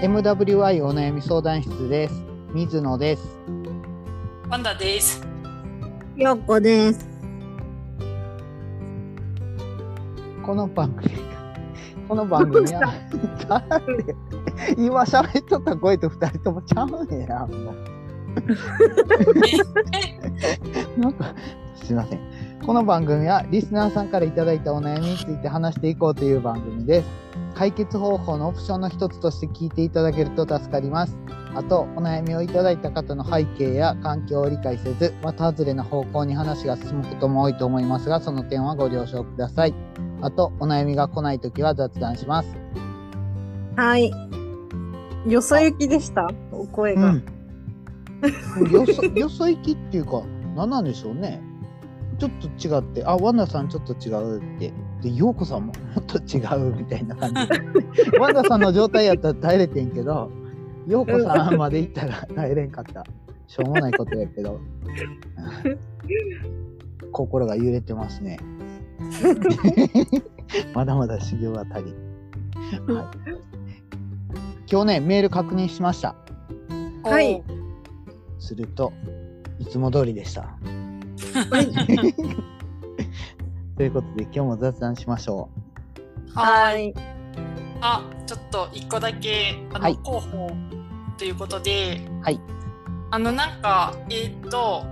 MWI お悩み相談室です。水野です。ワンダです。よっこです。この番組、この番組は、なんで？今喋っとった声と二人ともちゃうねや、もう。なんか、すいません。この番組はリスナーさんからいただいたお悩みについて話していこうという番組です。解決方法のオプションの一つとして聞いていただけると助かります。あと、お悩みをいただいた方の背景や環境を理解せず、また外れな方向に話が進むことも多いと思いますが、その点はご了承ください。あと、お悩みが来ないときは雑談します。はい。よそ行きでした？お声が。うん。よそ、よそ行きっていうか、何なんでしょうね。ちょっと違って、あ、ワンダさんちょっと違うって。で、ヨーコさんももっと違うみたいな感じで。ワンダさんの状態やったら耐えれてんけど、ヨーコさんまで行ったら耐えれんかった。しょうもないことやけど。う ん心が揺れてますね。まだまだ修行が足りん。はい、今日ね、メール確認しました。はいすると、いつも通りでした。ということで、今日も雑談しましょはい。あ、ちょっと一個だけ、あの、はい広報ということで、はい。あの、なんか、えーっと、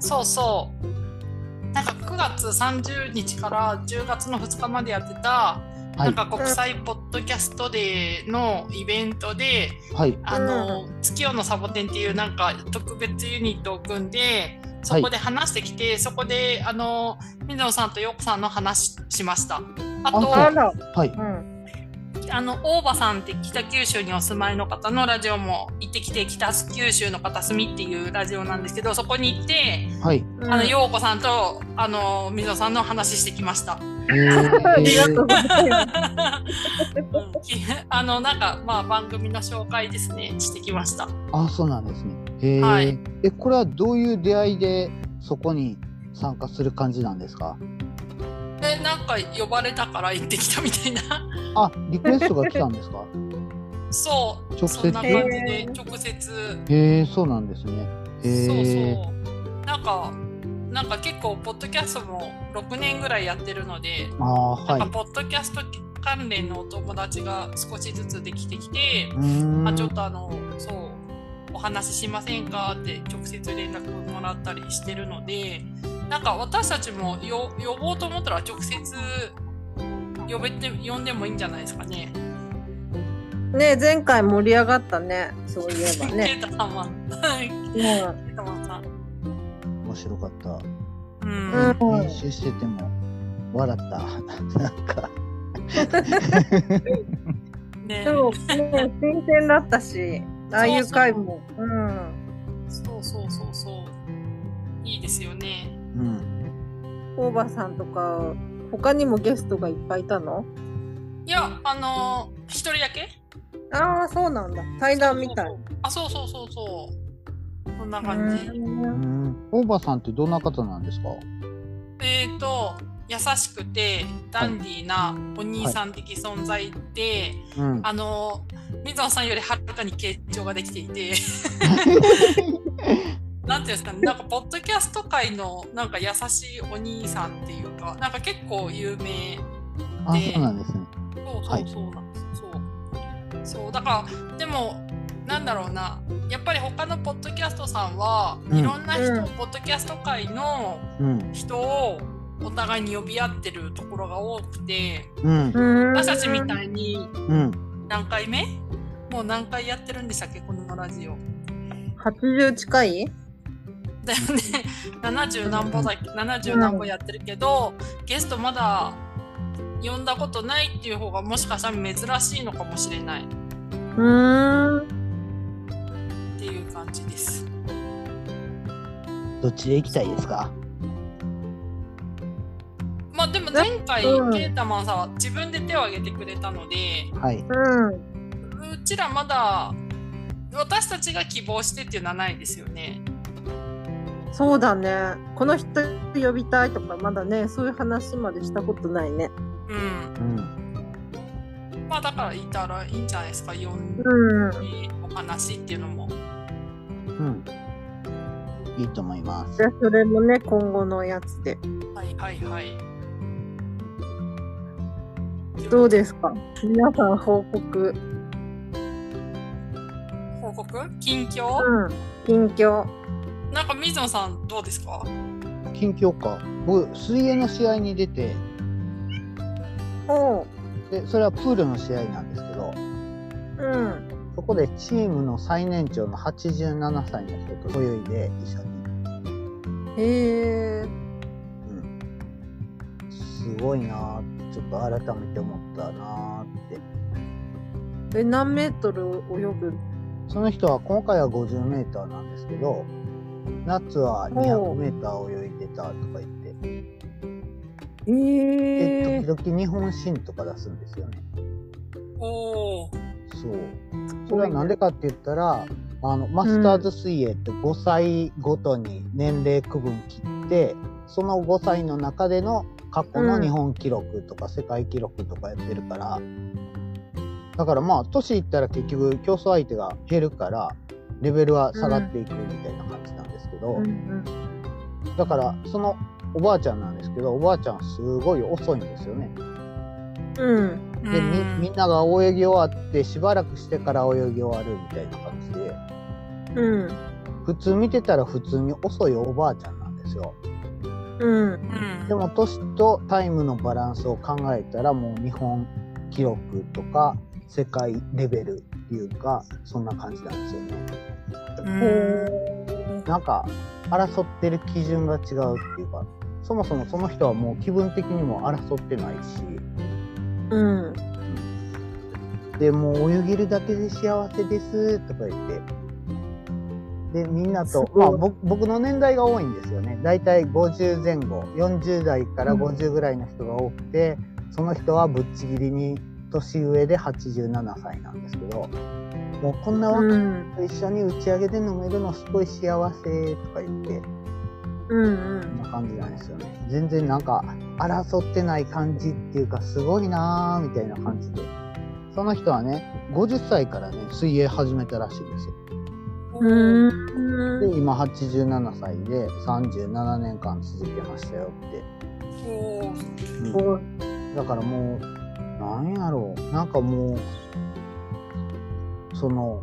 そうそう、なんか9月30日から10月の2日までやってた、う。はい。なんか国際ポッドキャストデーのイベントで、はい。あの、月夜のサボテンっていうなんか特別ユニットを組んで、そこで話してきて、そこで、あの、水野さんとヨコさんの話しました。あと、ああら。はい。うん。あの、大場さんって北九州にお住まいの方のラジオも行ってきて、北九州の片隅っていうラジオなんですけど、そこに行って、はい。あの、陽子さんと、あの、水野さんの話してきました。えー ありがとうございます。うんきあの、なんか、まあ、番組の紹介ですね、してきました。あ、そうなんですね。へえ、はいえ、これはどういう出会いでそこに参加する感じなんですか？で、なんか呼ばれたから行ってきたみたいな。あ、リクエストが来たんですか？そう、直接？そんな感じで、直接。へえ、そうなんですね。へそうえ。そう。なんか、なんか結構、ポッドキャストも6年ぐらいやってるので、ああ、はい。なんかポッドキャスト関連のお友達が少しずつできてきて、あ、ちょっとあの、そう、お話ししませんか？って直接連絡もらったりしてるので、なんか私たちもよ呼ぼうと思ったら直接呼べて、呼んでもいいんじゃないですかね。ね前回盛り上がったね。そういえばね。ケイタさんは。はいうん。ケイタさん。面白かった。うん。うん練習してても笑った。なんか。ね でも、ね、新鮮だったし、ああいう回も。うん。そうそうそうそう。いいですよね。うん。大場さんとか、他にもゲストがいっぱいいたの？いや、あのー一人だけああ、そうなんだ。対談みたい。あ、そうそうそうそう。こんな感じ。ううんん。オーバーさんってどんな方なんですか？えっ、と、優しくてダンディーなお兄さん的存在で、うん。あのー、水野さんよりはるかに傾聴ができていて、なんていうんですかね、なんか、ポッドキャスト界の、なんか優しいお兄さんっていうか、なんか結構有名あ、そうなんですね。そうはいそうそうなんです、そう。そう。だからでもなんだろうな。やっぱり他のポッドキャストさんは、うん。いろんな人、うん。ポッドキャスト界のうん。人をお互いに呼び合ってるところが多くて。うん。うん。私たちみたいにうん。何回目？もう何回やってるんでしたっけこのラジオ。80近い？だよね。70何歩だ70何歩やってるけど、ゲストまだ呼んだことないっていう方がもしかしたら珍しいのかもしれない。うーん。っていう感じです。どっちで行きたいですか？まあでも前回、うんケータマンさんは自分で手を挙げてくれたので、はい。うん。うちらまだ私たちが希望してっていうのはないですよね。そうだね。この人呼びたいとか、まだね、そういう話までしたことないね。うん。うん。まあだからいたらいいんじゃないですか、呼んでうん。お話っていうのも。うん。いいと思いますじ。ゃあそれもね、今後のやつで。はいはいはい。どうですか？皆さん報告。報告？近況、うん。近況。なんか水野さんどうですか？近況か。僕、水泳の試合に出て、おう。で、それはプールの試合なんですけど、うん。そこでチームの最年長の87歳の人と泳いで一緒に。へえ。うん。すごいなちょっと改めて思ったなーって。え、何メートル泳ぐ？その人は今回は50メーターなんですけど、夏は200メーター泳いでたとか言って、えで、え。時々日本新とか出すんですよね。おお。そう。それはなんでかって言ったら、あの、マスターズ水泳って5歳ごとに年齢区分切って、その5歳の中での過去の日本記録とか世界記録とかやってるから、だからまあ、年いったら結局競争相手が減るから、レベルは下がっていくみたいな感じなんですけど、うんうん。だからそのおばあちゃんなんですけど、おばあちゃんすごい遅いんですよね。うん。で、みみんなが泳ぎ終わってしばらくしてから泳ぎ終わるみたいな感じで、うん。普通見てたら普通に遅いおばあちゃんなんですよ。うん。うん。でも年とタイムのバランスを考えたらもう日本記録とか世界レベルっていうかそんな感じなんですよね。うん、へなんか争ってる基準が違うっていうかそもそもその人はもう気分的にも争ってないしうん。でもう泳げるだけで幸せですとか言ってでみんなと、まあ、僕僕の年代が多いんですよねだいたい50前後40代から50ぐらいの人が多くて、その人はぶっちぎりに年上で87歳なんですけどもうこんな若いうん。人と一緒に打ち上げで飲めるのすごい幸せとか言ってうん。こんな感じなんですよね全然なんか争ってない感じっていうかすごいなーみたいな感じでその人はね50歳からね水泳始めたらしいんですようん。で今87歳で37年間続けましたよって。だからもうなんやろう。なんかもうその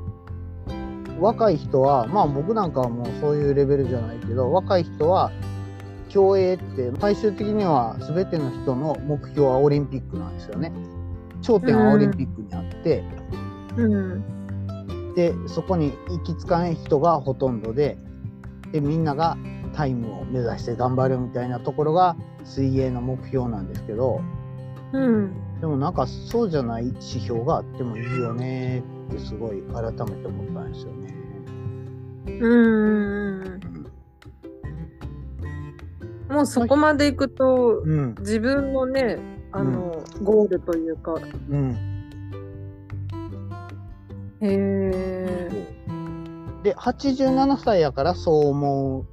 若い人はまあ僕なんかはもうそういうレベルじゃないけど若い人は競泳って最終的には全ての人の目標はオリンピックなんですよね。頂点はオリンピックにあって、うん。でそこに行き着かない人がほとんどででみんながタイムを目指して頑張るみたいなところが水泳の目標なんですけどうん。でもなんかそうじゃない指標があってもいいよねってすごい改めて思ったんですよね。うん。もうそこまで行くと、うん、自分のね、あの、ゴールというか、うん、へえ。で87歳やからそう思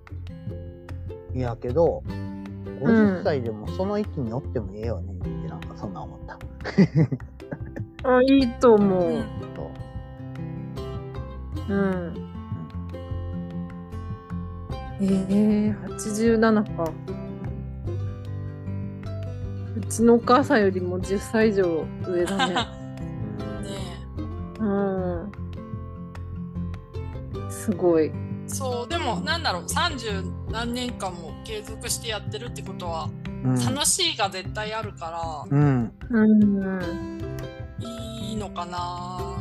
うんやけど50歳でもその域に乗ってもええよねってなんかそんな思った。あ、いいと思う。そううん。ええ87か。うちのお母さんよりも10歳以上上だね。すごい。えそうでもなんだろう30何年間も継続してやってるってことはうん楽しいが絶対あるかうん、うん。らいいのかな、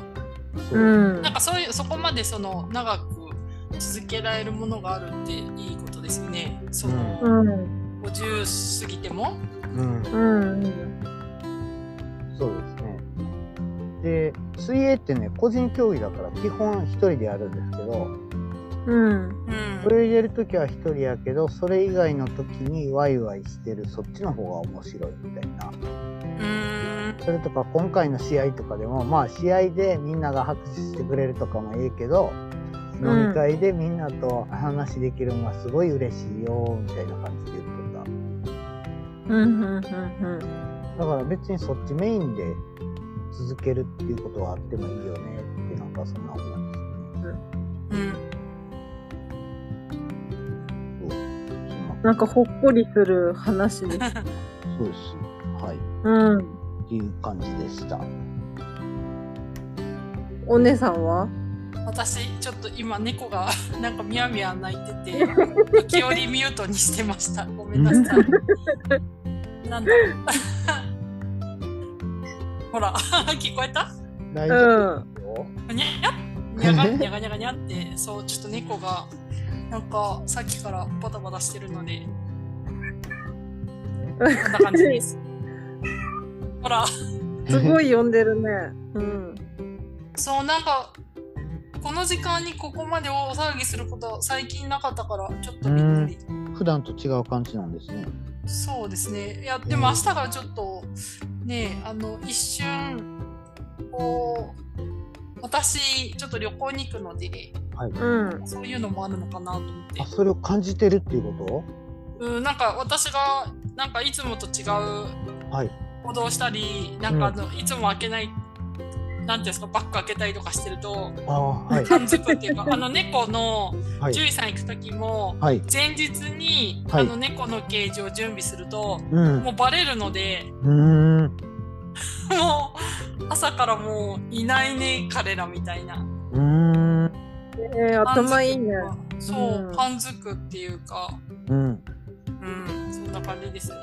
そううんなんかそういうそこまでその長く続けられるものがあるっていいことですよねその、うん。50過ぎてもうん。で、水泳ってね、個人競技だから基本一人でやるんですけど、うん。うん泳いでる時は一人やけど、それ以外の時にワイワイしてるそっちの方が面白いみたいな。うんそれとか今回の試合とかでも、まあ試合でみんなが拍手してくれるとかもええけど、飲み会でみんなと話できるのがすごい嬉しいよ、みたいな感じで言っとっうん。うん。うん。た。だから別にそっちメインで続けるっていうことはあってもいいよねってなんかそんな思うんですよね。うん。そうそんななんかほっこりする話です。そうです。はい。うん。っていう感じでした。お姉さんは？私、ちょっと今猫が なんかミヤミヤ泣いてて、時折ミュートにしてました。ごめんなさい。なんだろう。ほら、聞こえた？大丈夫ですよ。にゃにゃにゃがにゃがにゃがにゃって、そう、ちょっと猫が、なんかさっきからバタバタしてるので、こんな感じです。ほら、すごい呼んでるね。うん。そう、なんか、この時間にここまで大騒ぎすること最近なかったから、ちょっとびっくり。普段と違う感じなんですね。そうですね。いや、でも明日からちょっと、ね、あの、一瞬、こう、私、ちょっと旅行に行くので、うん。そういうのもあるのかなと思ってあ、。それを感じてるっていうこうん、なんか私が、なんかいつもと違うとはい。行動したり、なんかあの、いつも開けない、なんていうんですか、バッグ開けたりとかしてると、ああ、はい。感づくっていうか、あの猫のはい。獣医さん行く時も、はい。前日に、はいあの猫のケージを準備すると、うん。もうバレるので、うーん。もう朝からもういないね、彼らみたいな。うーん。えー、頭いいね。そう、うん感づくっていうか、うん。うん、そんな感じですね。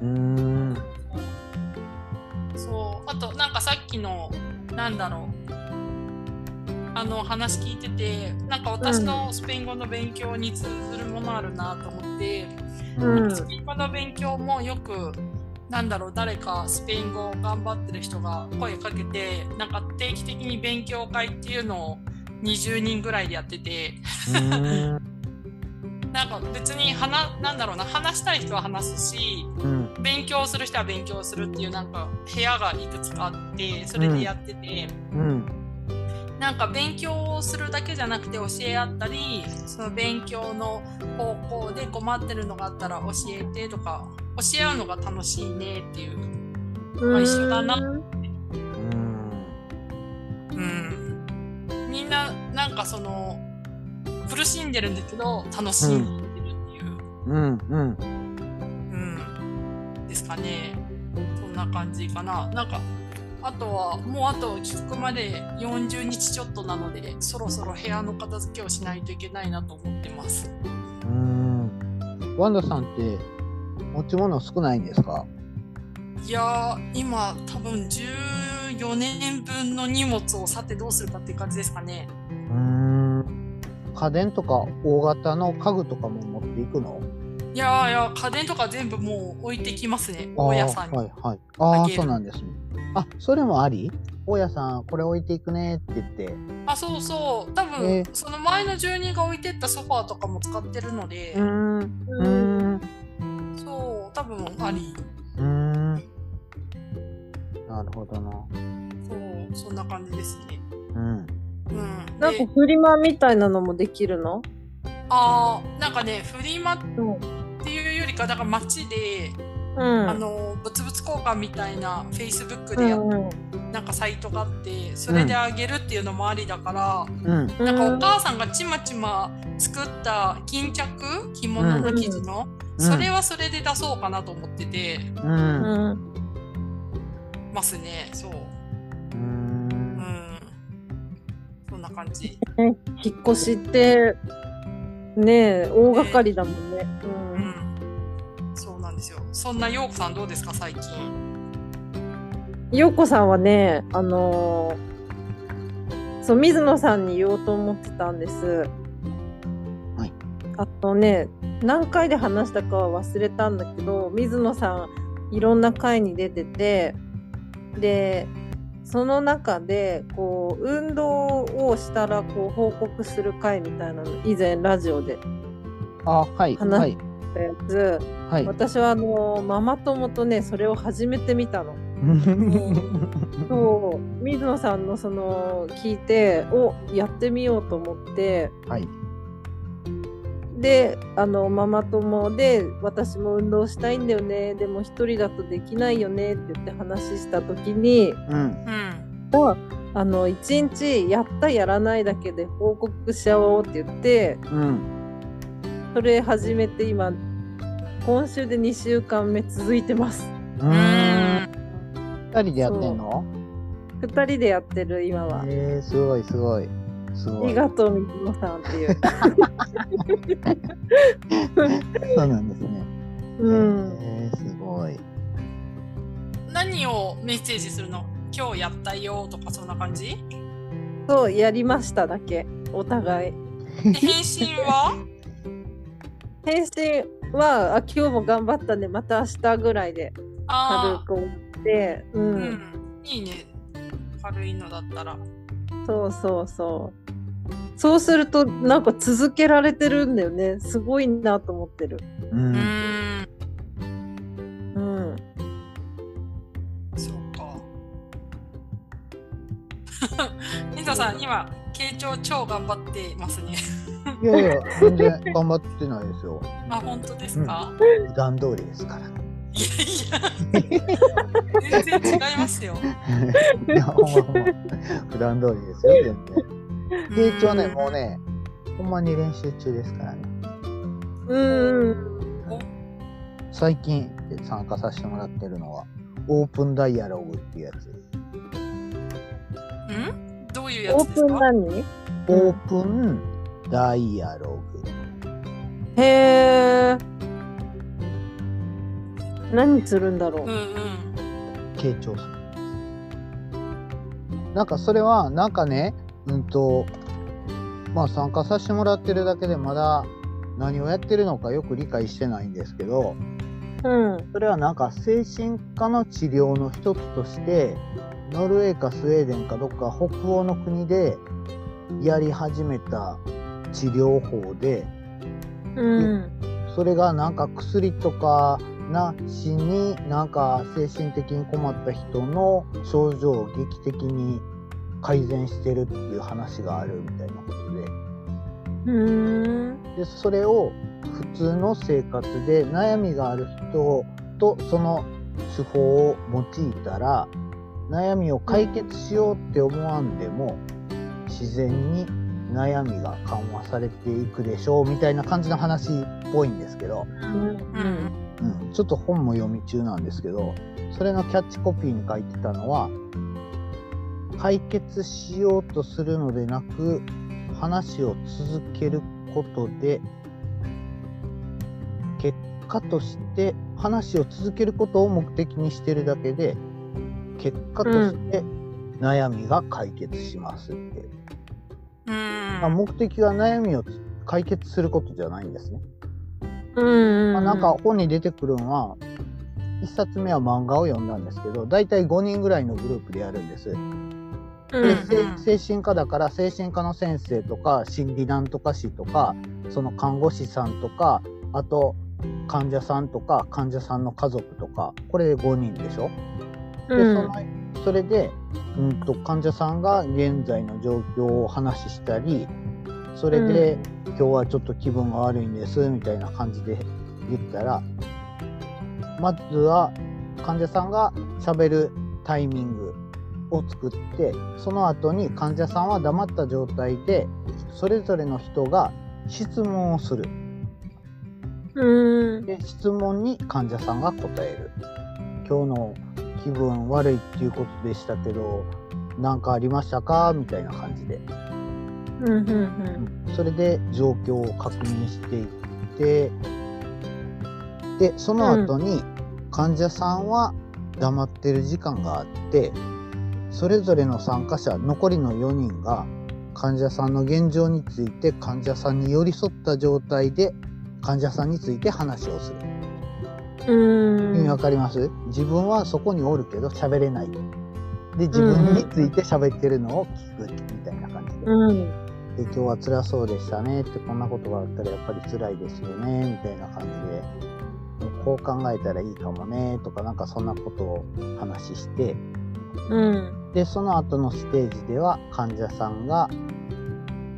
うーん。そう、あとなんかさっきの、なんだろう。あの話聞いてて、なんか私のスペイン語の勉強に通ずるものあるなと思って、うん。スペイン語の勉強もよく、なんだろう、誰かスペイン語を頑張ってる人が声かけて、なんか定期的に勉強会っていうのを20人ぐらいでやってて。なんか別に話、なんだろうな、話したい人は話すし、うん。勉強する人は勉強するっていうなんか部屋がいくつかあって、それでやってて、うん。なんか勉強をするだけじゃなくて教え合ったり、その勉強の方向で困ってるのがあったら教えてとか、教え合うのが楽しいねっていう。まあ一緒だなうーん。うん。みんななんかその、苦しんでるんだけど楽しんでるっていう。うん。うん。うん。ですかね。そんな感じかな。なんか、あとは、もうあと帰国まで40日ちょっとなので、そろそろ部屋の片付けをしないといけないなと思ってます。うーん。ワンダさんって持ち物少ないんですか？いやー、今多分14年分の荷物をさてどうするかっていう感じですかね。うーん。家電とか大型の家具とかも持っていくの？いやーいや、家電とか全部もう置いてきますね、大家さんに。はいはい。ああ、そうなんですね。あ、それもあり？大家さん、これ置いていくねって言って。あ、そうそう。多分、えーその前の住人が置いてったソファーとかも使ってるので、ん。ううん。ーん。そう、多分あり。うーん。なるほどな。そう、そんな感じですね。うん。うん。なんかで、フリマみたいなのもできるの？あーなんかね、フリマっうん。か、だから街で、うん。あの、物々交換みたいな Facebook でやっうんうんなんかサイトがあって、それであげるっていうのもありだから、うん。なんかお母さんがちまちま作った巾着着物の生地の、うんそれはそれで出そうかなと思っててうん。うん。ますね。そう。そんな感じ。引っ越しって、ねえ、大掛かりだもんね。ううん。ん。そんなようこさんどうですか、最近？ようこさんはね、あのーそう、水野さんに言おうと思ってたんです。はい。あのね、何回で話したかは忘れたんだけど、水野さん、いろんな回に出てて、で、その中で、こう、運動をしたら、こう、報告する回みたいなの、以前ラジオであ、はい。話はい。たやつ、はい。私はあのママ友とね、それを初めて見たの。そう水野さんのその聞いておやってみようと思ってはい。であのママ友で私も運動したいんだよねでも一人だとできないよねって言って話した時にうんうん。あの一日やったやらないだけで報告し合おうって言ってうんそれ始めて今今週で2週間目続いてます。ううん。ん二人でやってんの？2人でやってる今は。えー、すごいすごい。すあごい。りがとう水野さんっていう。そうなんですね。うん。えー、すごい。何をメッセージするの？今日やったよとかそんな感じ？そうやりましただけ。お互い。で返信は？返信はあ今日も頑張ったねまた明日ぐらいで軽く思ってう、うんん。いいね。軽いのだったら。そうそうそうそうするとなんか続けられてるんだよねすごいなと思ってるううんん。うんそうか。水野さん、今、傾聴超頑張ってますね。いやいや 全然頑張ってないですよ。あ、本当ですか、普段通りですから。いやいや、全然違いますよ。いやほんまほんま。普段通りですよ全然。傾聴ねもうねほんまに練習中ですからね。うん最近参加させてもらってるのはオープンダイアログっていうやつ。うん？どういうやオープンつですか何？オープンダイアログ。へえ何するんだろう。うんうん。傾聴するなんかそれはなんかねうんとまあ参加させてもらってるだけでまだ何をやってるのかよく理解してないんですけどうんそれはなんか精神科の治療の一つとしてノルウェーかスウェーデンかどっか北欧の国でやり始めた治療法でうん。それがなんか薬とかなしになんか精神的に困った人の症状を劇的に改善してるっていう話があるみたいなことで。うん。でそれを普通の生活で悩みがある人とその手法を用いたら悩みを解決しようって思わんでも自然に悩みが緩和されていくでしょうみたいな感じの話っぽいんですけど、うん。ちょっと本も読み中なんですけどそれのキャッチコピーに書いてたのは解決しようとするのでなく話を続けることで結果として話を続けることを目的にしてるだけで結果として悩みが解決しますって、うん。まあ、目的が悩みを解決することじゃないんですね。うんまあ、なんか本に出てくるのは1冊目は漫画を読んだんですけど大体5人ぐらいのグループでやるんです。うんでうん。せ精神科だから精神科の先生とか心理なんとか師とかその看護師さんとかあと患者さんとか患者さんの家族とかこれで5人でしょ、でうん。そのそれで、うん、と患者さんが現在の状況を話したりそれで、今日はちょっと気分が悪いんですみたいな感じで言ったらまずは患者さんがしゃべるタイミングを作ってその後に患者さんは黙った状態でそれぞれの人が質問をする。うん。で質問に患者さんが答える。今日の気分悪いっていうことでしたけど何かありましたか？みたいな感じで。うんうんそれで状況を確認していってでその後に患者さんは黙ってる時間があってそれぞれの参加者残りの4人が患者さんの現状について患者さんに寄り添った状態で患者さんについて話をする。うん。意味わかります？自分はそこにおるけど喋れない。で自分について喋ってるのを聞くみたいな感じで。うん。で今日は辛そうでしたね。ってこんなことがあったらやっぱり辛いですよね。みたいな感じで。こう考えたらいいかもね。とかなんかそんなことを話して。うん。でその後のステージでは患者さんが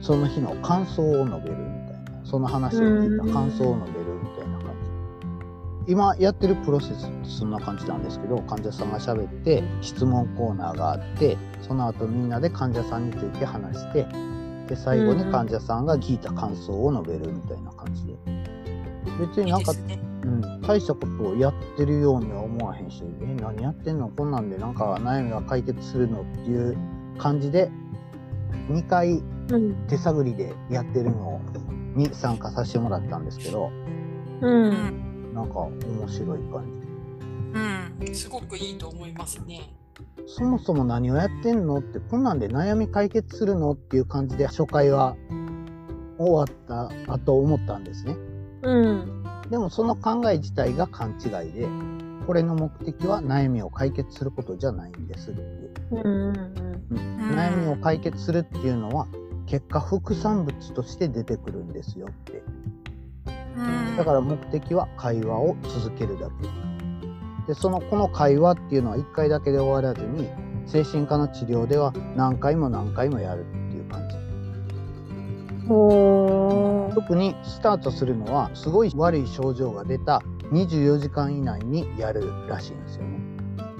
その日の感想を述べるみたいな。その話を聞いた感想を述べる。今やってるプロセスってそんな感じなんですけど患者さんが喋って質問コーナーがあってその後みんなで患者さんについて話してで最後に患者さんが聞いた感想を述べるみたいな感じで別になんかねうん、大したことをやってるようには思わへんし、え、何やってんのこんなんでなんか悩みが解決するのっていう感じで、2回うん。手探りでやってるのに参加させてもらったんですけど、う。うんん。なんか面白い感うん。すごくいいと思いますね。じ。そもそも何をやってんのって、こんなんで悩み解決するのっていう感じで初回は終わった後思ったんですね。うん。でもその考え自体が勘違いで、これの目的は悩みを解決することじゃないんですっていう。うん。うん。悩みを解決するっていうのは結果副産物として出てくるんですよってうん。だから目的は会話を続けるだけでそのこの会話っていうのは1回だけで終わらずに精神科の治療では何回も何回もやるっていう感じ。特にスタートするのはすごい悪い症状が出た24時間以内にやるらしいんですよね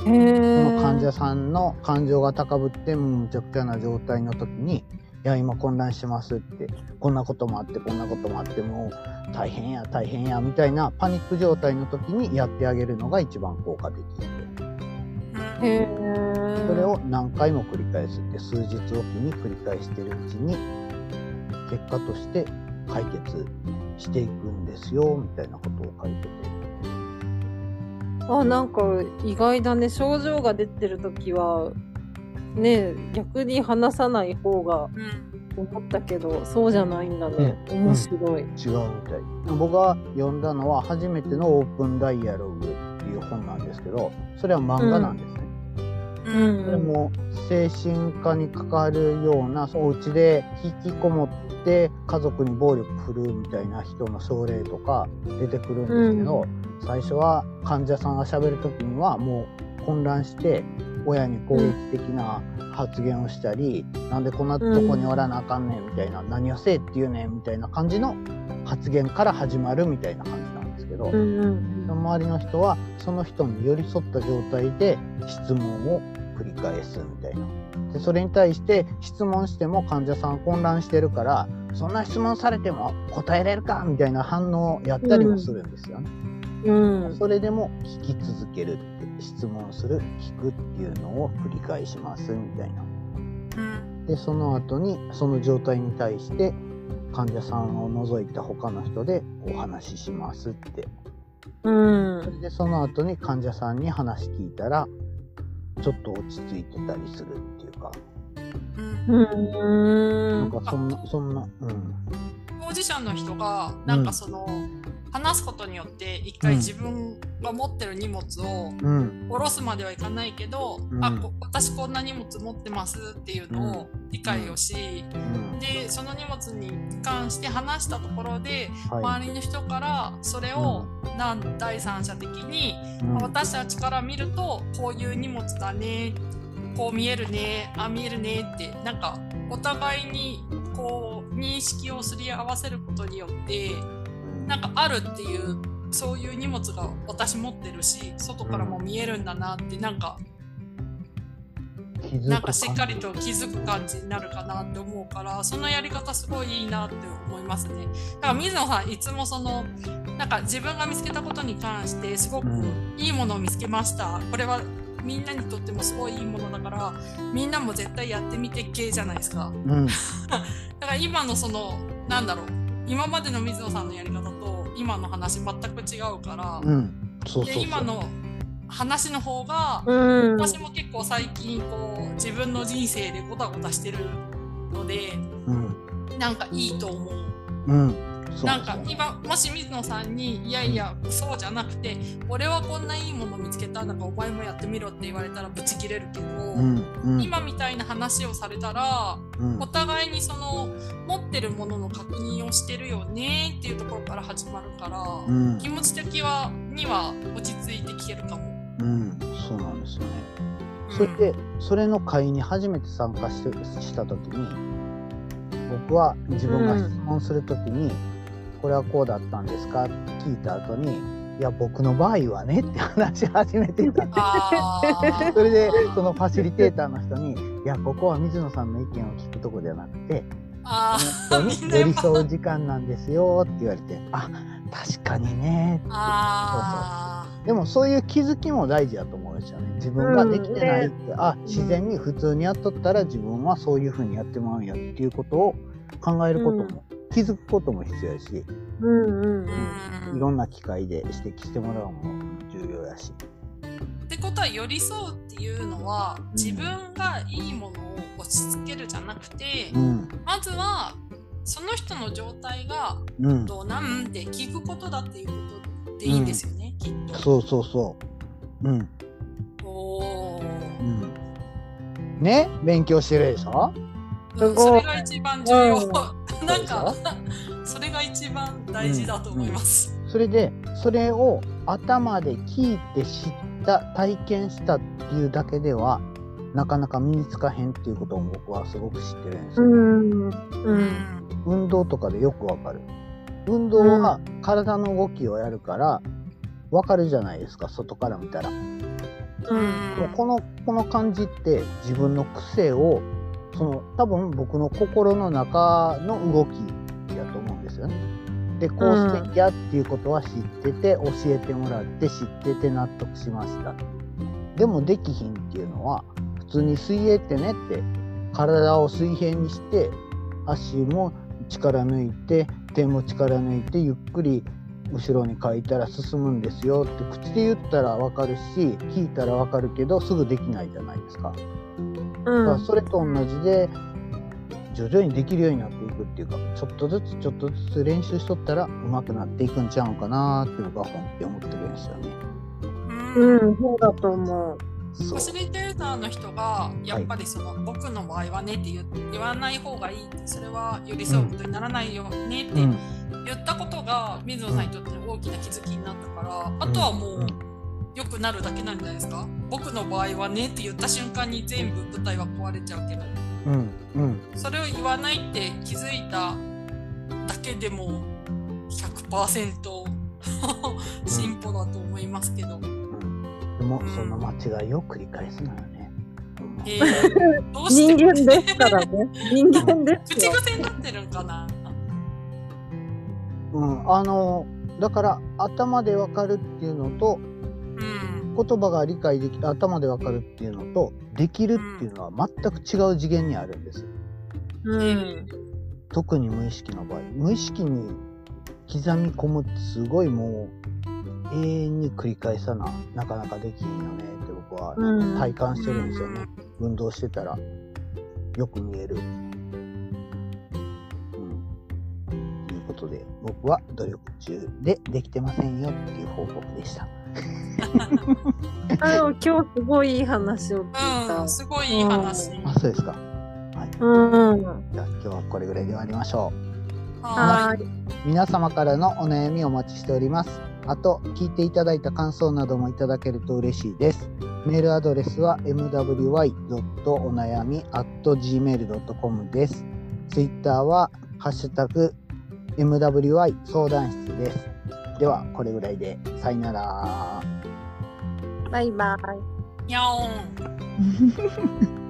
へー。その患者さんの感情が高ぶってむちゃくちゃな状態の時に「いや今混乱してます」って「こんなこともあってこんなこともあってもう大変や大変や」みたいなパニック状態の時にやってあげるのが一番効果的で。それを何回も繰り返すって数日おきに繰り返してるうちに結果として解決していくんですよみたいなことを書いてて。あ、なんか意外だね。症状が出てるときは、ね、逆に話さない方がうん。思ったけど、そうじゃないんだね。面白い。違うみたい僕が読んだのは初めてのオープンダイアログっていう本なんですけどそれは漫画なんですね、う。うんん。それも精神科に関わるようなお家で引きこもって家族に暴力振るうみたいな人の症例とか出てくるんですけど、最初は患者さんがしゃべる時にはもう混乱して親に攻撃的な発言をしたり、なんでこんなとこにおらなあかんねんみたいな、何をせえって言うねんみたいな感じの発言から始まるみたいな感じなんですけど、うんうん周りの人はその人に寄り添った状態で質問を繰り返すみたいな。でそれに対して質問しても患者さん混乱してるからそんな質問されても答えれるかみたいな反応をやったりもするんですよね。うん。それでも聞き続けるって質問する聞くっていうのを繰り返しますみたいな。うん。でその後にその状態に対して患者さんを除いた他の人でお話ししますってうんそれでその後に患者さんに話聞いたらちょっと落ち着いてたりするっていうか、うん。うん。なんかそんなそんなうん当事者の人がなんかその、話すことによって一回自分が持ってる荷物をうん。下ろすまではいかないけど、うん。あこ私こんな荷物持ってますっていうのを理解をし、うん。でその荷物に関して話したところで、はい。周りの人からそれをなん第三者的に、うん。私たちから見るとこういう荷物だねこう見えるねあ見えるねってなんかお互いにこう認識をすり合わせることによってなんかあるっていうそういう荷物が私持ってるし外からも見えるんだなってなんかなんかしっかりと気づく感じになるかなって思うからそのやり方すごいいいなって思いますね。だから水野さんいつもそのなんか自分が見つけたことに関してすごくうんいいものを見つけました。これはみんなにとってもすごいいいものだからみんなも絶対やってみて系じゃないですか。うん だから今のそのなんだろう今までの水野さんのやり方と今の話全く違うから、うんそうそうそうで今の話の方がうん。私も結構最近こう自分の人生でごたごたしてるのでうんなんかいいと思う。うんなんか今もし水野さんに「いやいやそうじゃなくて俺はこんないいもの見つけたなんかお前もやってみろ」って言われたらブチ切れるけど、うんうん。今みたいな話をされたらうん。お互いにその持ってるものの確認をしてるよねっていうところから始まるから、うん。気持ち的はには落ち着いて聞けるかも。うん。そうなんですよね。うん。それでそれの会に初めて参加してした時に僕は自分が質問する時に、これはこうだったんですか？って聞いた後にいや僕の場合はねって話し始めてた。それでそのファシリテーターの人に「いやここは水野さんの意見を聞くとこじゃなくてあ本当に寄り添う時間なんですよ」って言われて「あ確かにね」あでもそういう気づきも大事だと思うんですよね。自分ができてないって、あ自然に普通にやっとったら自分はそういうふうにやってまうんやっていうことを考えることも、気づくことも必要やしうんうんーうん。いろんな機会で指摘してもらうのも重要やし。ってことは寄り添うっていうのはん。自分がいいものを押し付けるじゃなくて、うん。まずはその人の状態がうん、どうなんって聞くことだっていうことでいいんですよね、きっと。そうそうそう。うん。おー。うん、ね？勉強してるでしょ？うんすごいそれが一番重要。うんなんか それが一番大事だと思います。それでそれを頭で聞いて知った体験したっていうだけではなかなか身につかへんっていうことを僕はすごく知ってるんですよ。うんうんうん運動とかでよくわかる。運動は体の動きをやるからわかるじゃないですか外から見たら。うんこのこの感じって自分の癖をその多分僕の心の中の動きやと思うんですよね。でこうすべきやっていうことは知ってて教えてもらって知ってて納得しました。でもできひんっていうのは普通に水泳ってねって体を水平にして足も力抜いて手も力抜いてゆっくり後ろに書いたら進むんですよって口で言ったらわかるし聞いたらわかるけどすぐできないじゃないですか。だからそれと同じで徐々にできるようになっていくっていうかちょっとずつちょっとずつ練習しとったら上手くなっていくんちゃうんかなって僕は本気で思ってるんですよね。うん。うんそうだと思う。ファシリテーターの人がやっぱりその、僕の場合はねって言言わない方がいいそれは寄り添うことにならないよねってうん。言ったことが水野さんにとって大きな気づきになったからあとはもう良くなるだけなんじゃないですか？僕の場合はねって言った瞬間に全部舞台は壊れちゃうけど。うんうん。それを言わないって気づいただけでも100% 進歩だと思いますけど、うん。でもうんその間違いを繰り返すのよね。えー、どうして人間ですからね。人間です口よ癖になってるんかな？うん、あのだから頭でわかるっていうのとうん言葉が理解でき頭でわかるっていうのとできるっていうのは全く違う次元にあるんです。うん特に無意識の場合無意識に刻み込むってすごいもう永遠に繰り返さななかなかできんよねって僕はうん体感してるんですよね、運動してたらよく見える。うん、ということで僕は努力中でできてませんよっていう報告でした。あの今日すごいいい話を聞いたうん、すごいいい話。あそうですか。うんじゃあ今日はこれぐらいで終わりましょう。ははい皆様からのお悩みをお待ちしております。あと、聞いていただいた感想などもいただけると嬉しいです。メールアドレスは mwy.onayami.gmail.com です。ツイッターは、ハッシュタグ MWY 相談室です。では、これぐらいで、さよなら。バイバイい。にゃおん。